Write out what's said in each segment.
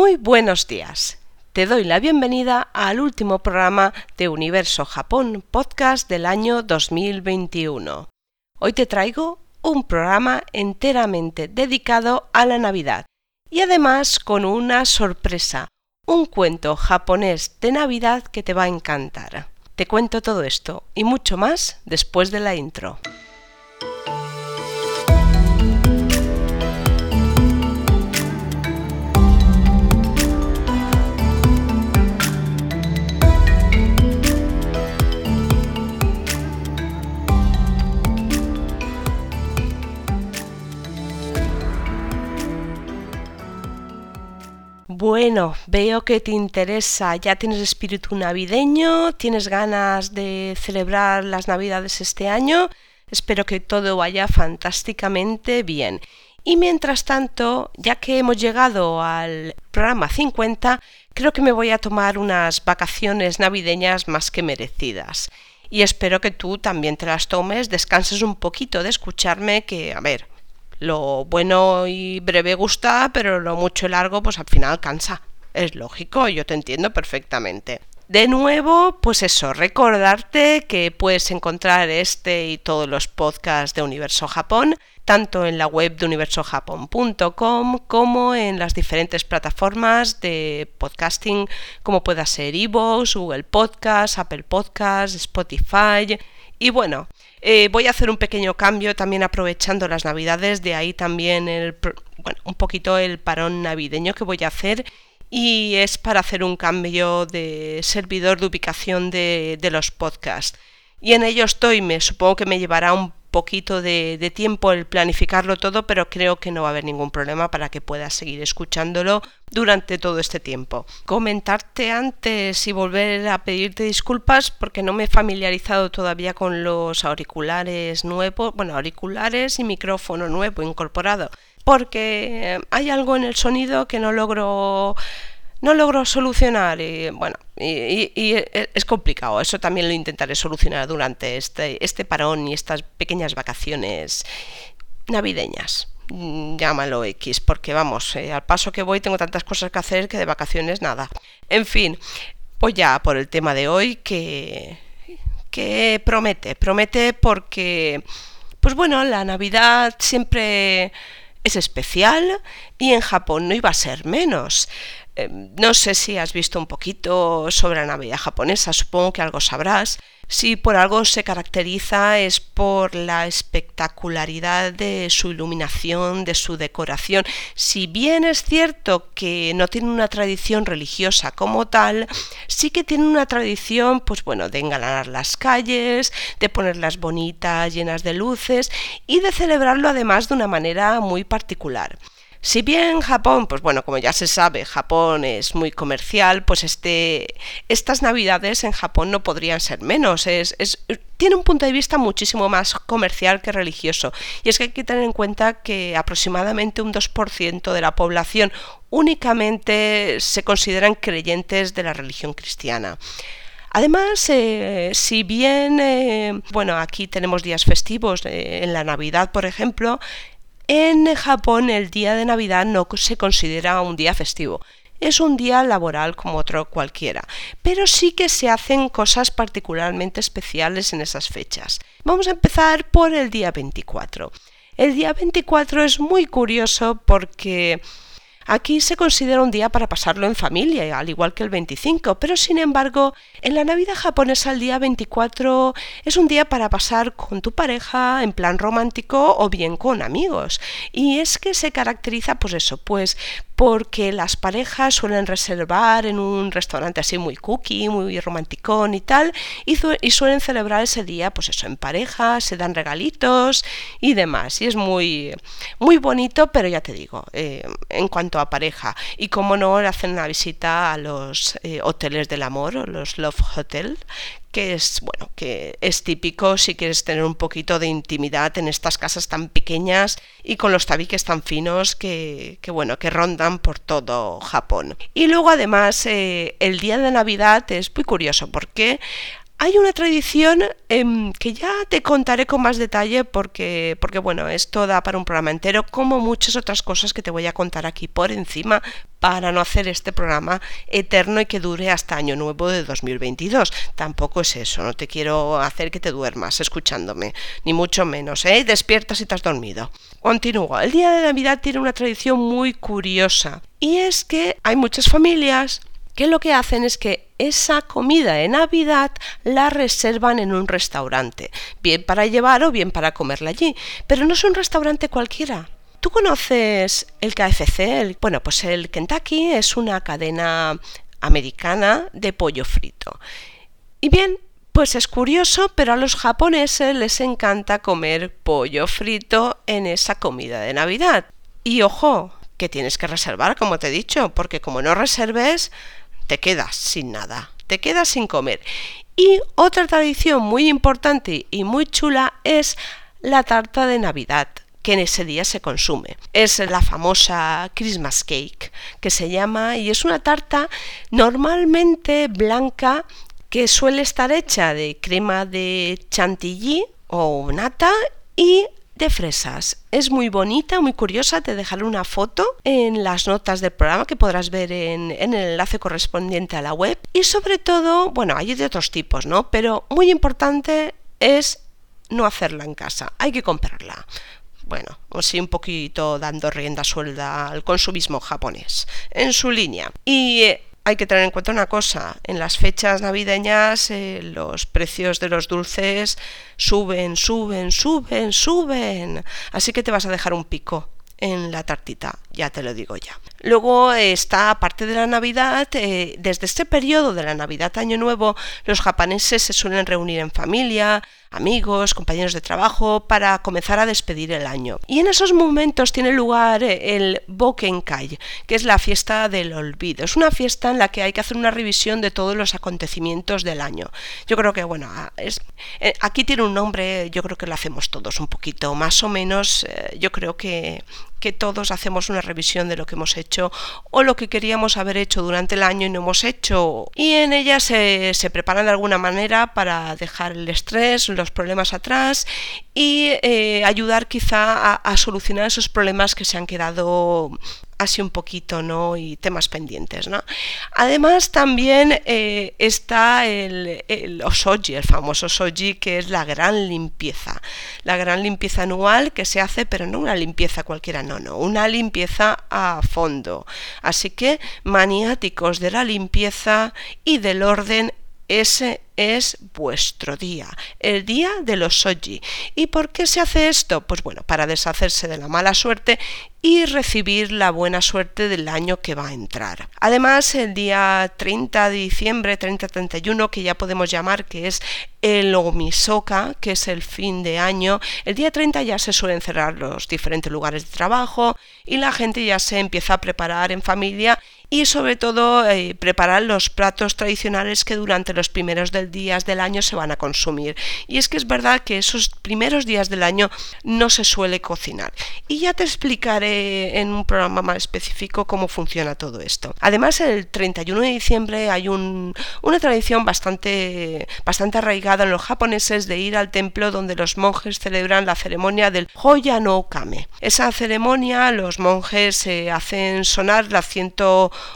Muy buenos días. Te doy la bienvenida al último programa de Universo Japón Podcast del año 2021. Hoy te traigo un programa enteramente dedicado a la Navidad y además con una sorpresa, un cuento japonés de Navidad que te va a encantar. Te cuento todo esto y mucho más después de la intro. Bueno, veo que te interesa, ya tienes espíritu navideño, tienes ganas de celebrar las navidades este año, espero que todo vaya fantásticamente bien. Y mientras tanto, ya que hemos llegado al programa 50, creo que me voy a tomar unas vacaciones navideñas más que merecidas. Y espero que tú también te las tomes, descanses un poquito de escucharme, que, a ver, lo bueno y breve gusta, pero lo mucho y largo pues al final cansa. Es lógico, yo te entiendo perfectamente. De nuevo, pues eso, recordarte que puedes encontrar este y todos los podcasts de Universo Japón, tanto en la web de universojapón.com como en las diferentes plataformas de podcasting, como pueda ser Evox, Google Podcast, Apple Podcast, Spotify. Y bueno, eh, voy a hacer un pequeño cambio también aprovechando las navidades, de ahí también el, bueno, un poquito el parón navideño que voy a hacer y es para hacer un cambio de servidor de ubicación de, de los podcasts. Y en ello estoy, me supongo que me llevará un poquito de, tiempo el planificarlo todo, pero creo que no va a haber ningún problema para que puedas seguir escuchándolo durante todo este tiempo. Comentarte antes y volver a pedirte disculpas porque no me he familiarizado todavía con los auriculares nuevos, bueno, auriculares y micrófono nuevo incorporado, porque hay algo en el sonido que no logro no logro solucionar y bueno, y, es complicado. Eso también lo intentaré solucionar durante este, este parón y estas pequeñas vacaciones navideñas. Mm, llámalo X, porque vamos, eh, al paso que voy tengo tantas cosas que hacer que de vacaciones nada. En fin, pues ya por el tema de hoy que, que promete, promete porque, pues bueno, la Navidad siempre es especial y en Japón no iba a ser menos. Em, no sé si has visto un poquito sobre la Navidad japonesa, supongo que algo sabrás. Si por algo se caracteriza es por la espectacularidad de su iluminación, de su decoración. Si bien es cierto que no tiene una tradición religiosa como tal, sí que tiene una tradición, pues bueno, de engalanar las calles, de ponerlas bonitas, llenas de luces y de celebrarlo además de una manera muy particular. Si bien Japón, pues bueno, como ya se sabe, Japón es muy comercial, pues este, estas navidades en Japón no podrían ser menos. Es, tiene un punto de vista muchísimo más comercial que religioso. Y es que hay que tener en cuenta que aproximadamente un 2% de la población únicamente se consideran creyentes de la religión cristiana. Además, eh, si bien, eh, bueno, aquí tenemos días festivos, eh, en la Navidad, por ejemplo, en Japón el día de Navidad no se considera un día festivo. Es un día laboral como otro cualquiera, pero sí que se hacen cosas particularmente especiales en esas fechas. Vamos a empezar por el día 24. El día 24 es muy curioso porque Aquí se considera un día para pasarlo en familia, al igual que el 25, pero sin embargo, en la Navidad japonesa el día 24 es un día para pasar con tu pareja en plan romántico o bien con amigos. Y es que se caracteriza pues eso, pues porque las parejas suelen reservar en un restaurante así muy cookie, muy romanticón y tal, y, suelen celebrar ese día, pues eso, en pareja, se dan regalitos y demás. Y es muy, muy bonito, pero ya te digo, eh, en cuanto a pareja. Y como no, hacen una visita a los eh, hoteles del amor, los Love Hotel, que es bueno que es típico si quieres tener un poquito de intimidad en estas casas tan pequeñas y con los tabiques tan finos que, bueno que rondan por todo Japón. Y luego además eh, el día de Navidad es muy curioso porque hay una tradición em, que ya te contaré con más detalle porque, porque, bueno, esto da para un programa entero, como muchas otras cosas que te voy a contar aquí por encima para no hacer este programa eterno y que dure hasta año nuevo de 2022. Tampoco es eso, no te quiero hacer que te duermas escuchándome, ni mucho menos, ¿eh? Despierta si te has dormido. Continúo. El día de Navidad tiene una tradición muy curiosa y es que hay muchas familias que lo que hacen es que esa comida de Navidad la reservan en un restaurante, bien para llevar o bien para comerla allí, pero no es un restaurante cualquiera. ¿Tú conoces el KFC? bueno, pues el Kentucky es una cadena americana de pollo frito. Y bien, pues es curioso, pero a los japoneses les encanta comer pollo frito en esa comida de Navidad. Y ojo, que tienes que reservar, como te he dicho, porque como no reserves, te quedas sin nada, te quedas sin comer. Y otra tradición muy importante y muy chula es la tarta de Navidad que en ese día se consume. Es la famosa Christmas cake que se llama y es una tarta normalmente blanca que suele estar hecha de crema de chantilly o nata y de fresas. Es muy bonita, muy curiosa, te dejaré una foto en las notas del programa que podrás ver en, el enlace correspondiente a la web. Y sobre todo, bueno, hay de otros tipos, ¿no? Pero muy importante es no hacerla en casa, hay que comprarla. Bueno, así un poquito dando rienda suelta al consumismo japonés en su línea. Y eh, hay que tener en cuenta una cosa, en las fechas navideñas eh, los precios de los dulces suben, suben, suben, suben, así que te vas a dejar un pico en la tartita, ya te lo digo ya. Luego está, aparte de la Navidad, eh, desde este periodo de la Navidad Año Nuevo, los japoneses se suelen reunir en familia, amigos, compañeros de trabajo, para comenzar a despedir el año. Y en esos momentos tiene lugar eh, el Bokenkai, que es la fiesta del olvido. Es una fiesta en la que hay que hacer una revisión de todos los acontecimientos del año. Yo creo que, bueno, ah, es, eh, aquí tiene un nombre, yo creo que lo hacemos todos un poquito, más o menos, eh, yo creo que, que todos hacemos una revisión de lo que hemos hecho o lo que queríamos haber hecho durante el año y no hemos hecho. Y en ella se, preparan de alguna manera para dejar el estrés, los problemas atrás y eh, ayudar quizá a, solucionar esos problemas que se han quedado así un poquito, ¿no? Y temas pendientes, ¿no? Además también eh, está el, el, osoji, el famoso osoji, que es la gran limpieza. La gran limpieza anual que se hace, pero no una limpieza cualquiera, no, no, una limpieza a fondo. Así que maniáticos de la limpieza y del orden ese es vuestro día, el día de los soji. ¿Y por qué se hace esto? Pues bueno, para deshacerse de la mala suerte y recibir la buena suerte del año que va a entrar. Además, el día 30 de diciembre, 30-31, que ya podemos llamar que es el Omisoka, que es el fin de año, el día 30 ya se suelen cerrar los diferentes lugares de trabajo y la gente ya se empieza a preparar en familia y sobre todo eh, preparar los platos tradicionales que durante los primeros días del año se van a consumir. Y es que es verdad que esos primeros días del año no se suele cocinar. Y ya te explicaré en un programa más específico cómo funciona todo esto. Además, el 31 de diciembre hay un, una tradición bastante, bastante arraigada en los japoneses de ir al templo donde los monjes celebran la ceremonia del Hoya no Kame. Esa ceremonia los monjes eh, hacen sonar las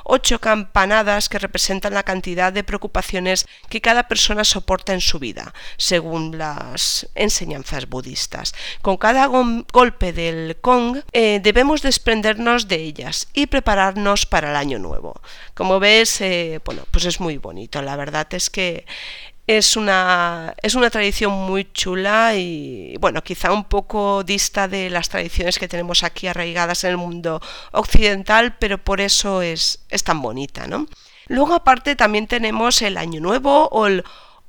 108 campanadas que representan la cantidad de preocupaciones que cada persona soporta en su vida, según las enseñanzas budistas. Con cada golpe del Kong eh, debemos desprendernos de ellas y prepararnos para el año nuevo. Como ves, eh, bueno, pues es muy bonito. La verdad es que es una, es una tradición muy chula y, bueno, quizá un poco dista de las tradiciones que tenemos aquí arraigadas en el mundo occidental, pero por eso es, es tan bonita, ¿no? Luego aparte también tenemos el Año Nuevo o el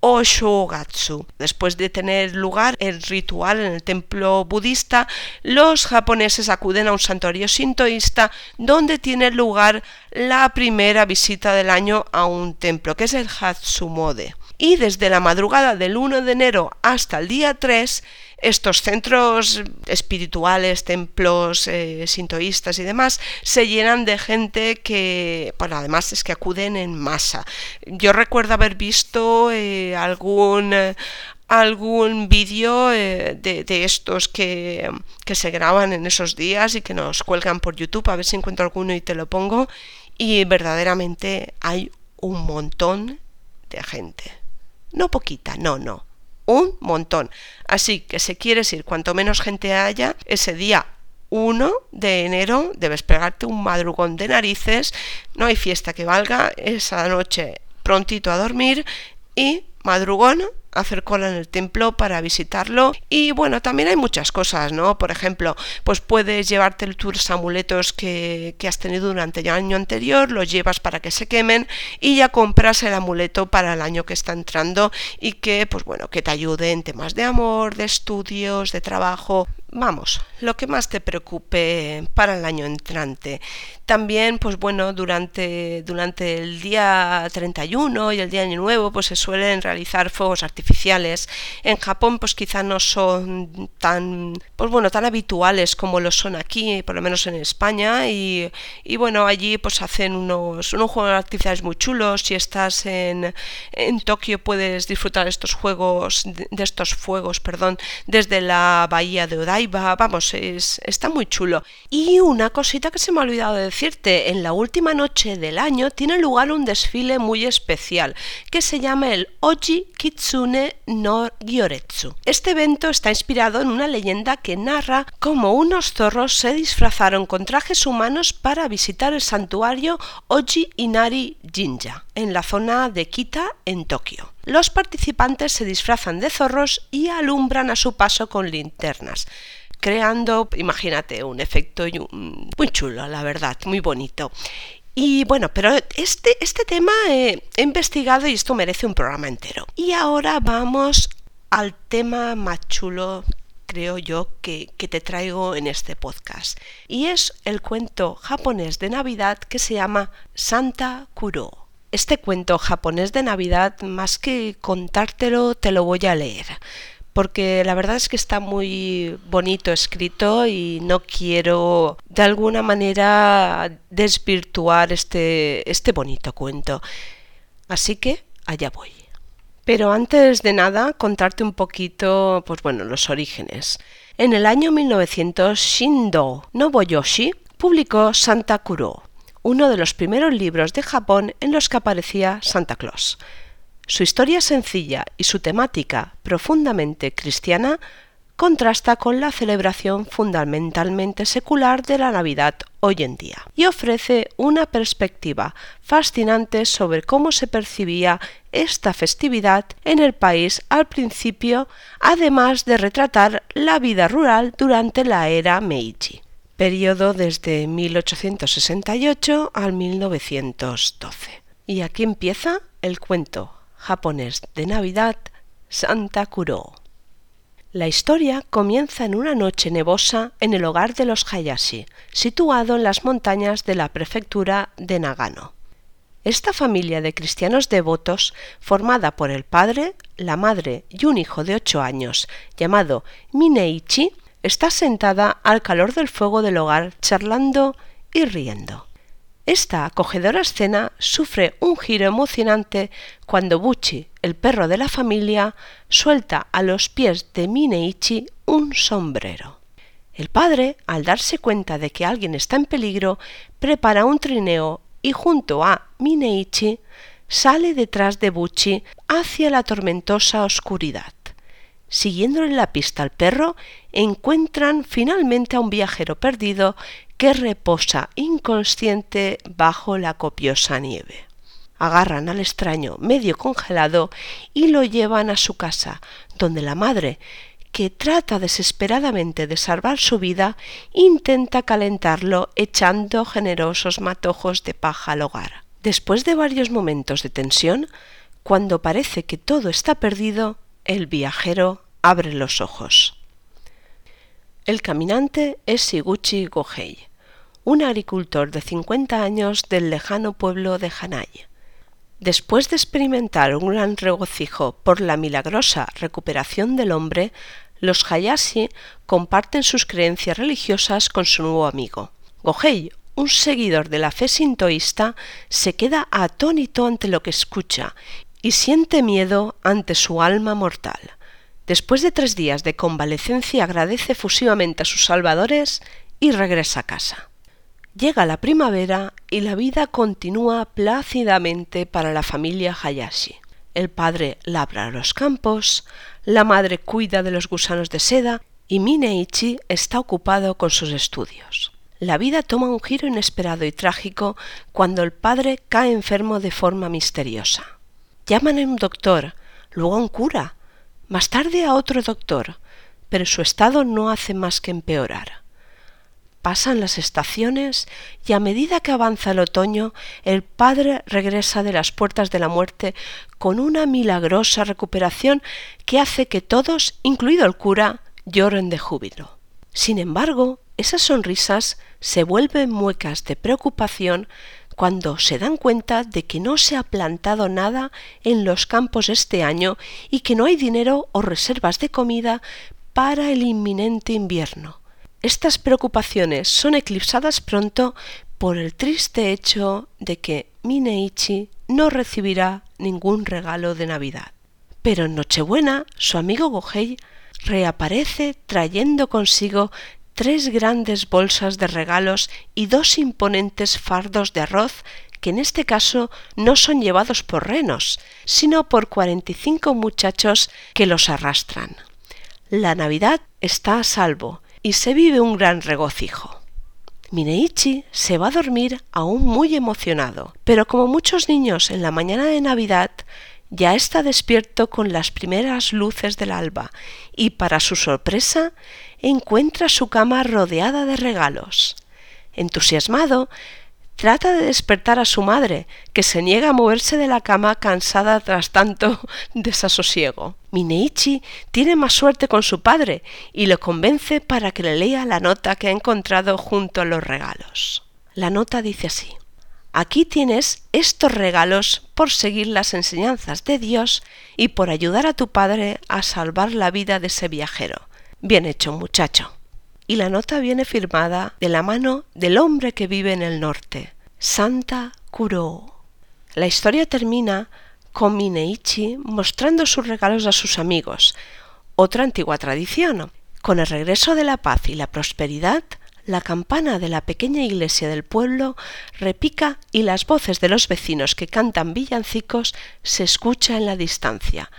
Oshogatsu. Después de tener lugar el ritual en el templo budista, los japoneses acuden a un santuario sintoísta donde tiene lugar la primera visita del año a un templo, que es el Hatsumode. Y desde la madrugada del 1 de enero hasta el día 3 estos centros espirituales, templos eh, sintoístas y demás, se llenan de gente que, bueno, además es que acuden en masa. Yo recuerdo haber visto eh, algún, algún vídeo eh, de, estos que, que, se graban en esos días y que nos cuelgan por YouTube, a ver si encuentro alguno y te lo pongo, y verdaderamente hay un montón de gente. No poquita, no, no, un montón. Así que si quieres ir cuanto menos gente haya, ese día 1 de enero debes pegarte un madrugón de narices, no hay fiesta que valga, esa noche prontito a dormir y madrugón hacer cola en el templo para visitarlo. Y bueno también hay muchas cosas no por ejemplo pues puedes llevarte el tus amuletos que, que has tenido durante el año anterior los llevas para que se quemen y ya compras el amuleto para el año que está entrando y que pues bueno que te ayude en temas de amor de estudios de trabajo vamos, lo que más te preocupe para el año entrante. También, pues bueno, durante, durante el día 31 y el día Año Nuevo, pues se suelen realizar fuegos artificiales. En Japón, pues quizá no son tan, pues bueno, tan habituales como lo son aquí, por lo menos en España. Y, bueno, allí pues hacen unos, unos juegos artificiales muy chulos. Si estás en, en Tokio puedes disfrutar estos juegos, de estos fuegos, perdón, desde la bahía de Odai vamos, es, está muy chulo. Y una cosita que se me ha olvidado de decirte, en la última noche del año tiene lugar un desfile muy especial que se llama el Oji Kitsune no Gyoretsu. Este evento está inspirado en una leyenda que narra cómo unos zorros se disfrazaron con trajes humanos para visitar el santuario Oji Inari Jinja en la zona de Kita en Tokio. Los participantes se disfrazan de zorros y alumbran a su paso con linternas creando, imagínate, un efecto muy chulo, la verdad, muy bonito. Y bueno, pero este, este tema he, investigado y esto merece un programa entero. Y ahora vamos al tema más chulo creo yo que, que, te traigo en este podcast. Y es el cuento japonés de Navidad que se llama Santa Kuro. Este cuento japonés de Navidad, más que contártelo, te lo voy a leer porque la verdad es que está muy bonito escrito y no quiero de alguna manera desvirtuar este, este bonito cuento. Así que allá voy. Pero antes de nada, contarte un poquito, pues bueno, los orígenes. En el año 1900, Shindo Nobuyoshi publicó Santa Kuro, uno de los primeros libros de Japón en los que aparecía Santa Claus. Su historia sencilla y su temática profundamente cristiana contrasta con la celebración fundamentalmente secular de la Navidad hoy en día y ofrece una perspectiva fascinante sobre cómo se percibía esta festividad en el país al principio, además de retratar la vida rural durante la era Meiji, periodo desde 1868 al 1912. Y aquí empieza el cuento japonés de Navidad Santa Kuro. La historia comienza en una noche nevosa en el hogar de los Hayashi, situado en las montañas de la prefectura de Nagano. Esta familia de cristianos devotos, formada por el padre, la madre y un hijo de ocho años, llamado Mineichi, está sentada al calor del fuego del hogar charlando y riendo. Esta acogedora escena sufre un giro emocionante cuando Buchi, el perro de la familia, suelta a los pies de Mineichi un sombrero. El padre, al darse cuenta de que alguien está en peligro, prepara un trineo y junto a Mineichi sale detrás de Buchi hacia la tormentosa oscuridad. Siguiéndole la pista al perro, encuentran finalmente a un viajero perdido que reposa inconsciente bajo la copiosa nieve. Agarran al extraño medio congelado y lo llevan a su casa, donde la madre, que trata desesperadamente de salvar su vida, intenta calentarlo echando generosos matojos de paja al hogar. Después de varios momentos de tensión, cuando parece que todo está perdido, el viajero abre los ojos. El caminante es Shiguchi Gohei un agricultor de 50 años del lejano pueblo de Hanai. Después de experimentar un gran regocijo por la milagrosa recuperación del hombre, los Hayashi comparten sus creencias religiosas con su nuevo amigo. Gohei, un seguidor de la fe sintoísta, se queda atónito ante lo que escucha y siente miedo ante su alma mortal. Después de tres días de convalecencia agradece efusivamente a sus salvadores y regresa a casa. Llega la primavera y la vida continúa plácidamente para la familia Hayashi. El padre labra los campos, la madre cuida de los gusanos de seda y Mineichi está ocupado con sus estudios. La vida toma un giro inesperado y trágico cuando el padre cae enfermo de forma misteriosa. Llaman a un doctor, luego a un cura, más tarde a otro doctor, pero su estado no hace más que empeorar. Pasan las estaciones y a medida que avanza el otoño, el padre regresa de las puertas de la muerte con una milagrosa recuperación que hace que todos, incluido el cura, lloren de júbilo. Sin embargo, esas sonrisas se vuelven muecas de preocupación cuando se dan cuenta de que no se ha plantado nada en los campos este año y que no hay dinero o reservas de comida para el inminente invierno. Estas preocupaciones son eclipsadas pronto por el triste hecho de que Mineichi no recibirá ningún regalo de Navidad. Pero en Nochebuena su amigo Gohei reaparece trayendo consigo tres grandes bolsas de regalos y dos imponentes fardos de arroz que en este caso no son llevados por renos, sino por cuarenta y cinco muchachos que los arrastran. La Navidad está a salvo y se vive un gran regocijo. Mineichi se va a dormir aún muy emocionado, pero como muchos niños en la mañana de Navidad, ya está despierto con las primeras luces del alba y para su sorpresa encuentra su cama rodeada de regalos. Entusiasmado, Trata de despertar a su madre, que se niega a moverse de la cama cansada tras tanto desasosiego. Mineichi tiene más suerte con su padre y lo convence para que le lea la nota que ha encontrado junto a los regalos. La nota dice así Aquí tienes estos regalos por seguir las enseñanzas de Dios y por ayudar a tu padre a salvar la vida de ese viajero. Bien hecho, muchacho y la nota viene firmada de la mano del hombre que vive en el norte, Santa Kuro. La historia termina con Mineichi mostrando sus regalos a sus amigos, otra antigua tradición. Con el regreso de la paz y la prosperidad, la campana de la pequeña iglesia del pueblo repica y las voces de los vecinos que cantan villancicos se escucha en la distancia.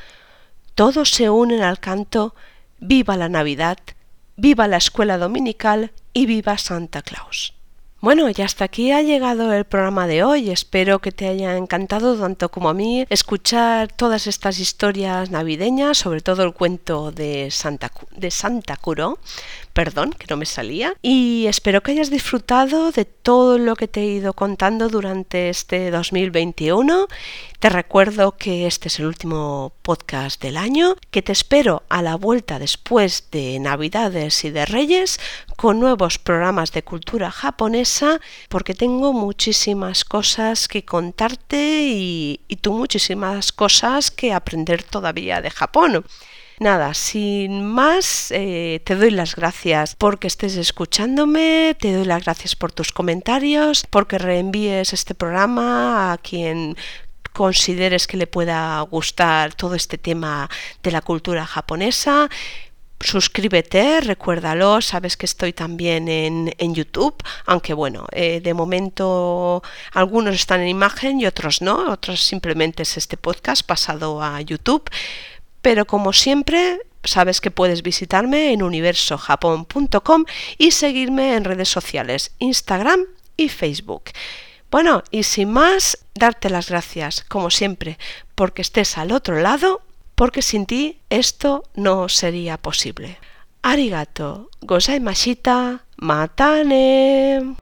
Todos se unen al canto Viva la Navidad, viva la escuela dominical y viva Santa Claus. Bueno, y hasta aquí ha llegado el programa de hoy. Espero que te haya encantado tanto como a mí escuchar todas estas historias navideñas, sobre todo el cuento de Santa, de Santa Curo, perdón, que no me salía. Y espero que hayas disfrutado de todo lo que te he ido contando durante este 2021. Te recuerdo que este es el último podcast del año, que te espero a la vuelta después de Navidades y de Reyes con nuevos programas de cultura japonesa, porque tengo muchísimas cosas que contarte y, tú muchísimas cosas que aprender todavía de Japón. Nada, sin más, eh, te doy las gracias porque estés escuchándome, te doy las gracias por tus comentarios, porque reenvíes este programa a quien consideres que le pueda gustar todo este tema de la cultura japonesa suscríbete, recuérdalo, sabes que estoy también en, en YouTube, aunque bueno, eh, de momento algunos están en imagen y otros no, otros simplemente es este podcast pasado a YouTube. Pero como siempre, sabes que puedes visitarme en universojapón.com y seguirme en redes sociales, Instagram y Facebook. Bueno, y sin más, darte las gracias, como siempre, porque estés al otro lado, porque sin ti esto no sería posible. Arigato, gozaimashita, matane.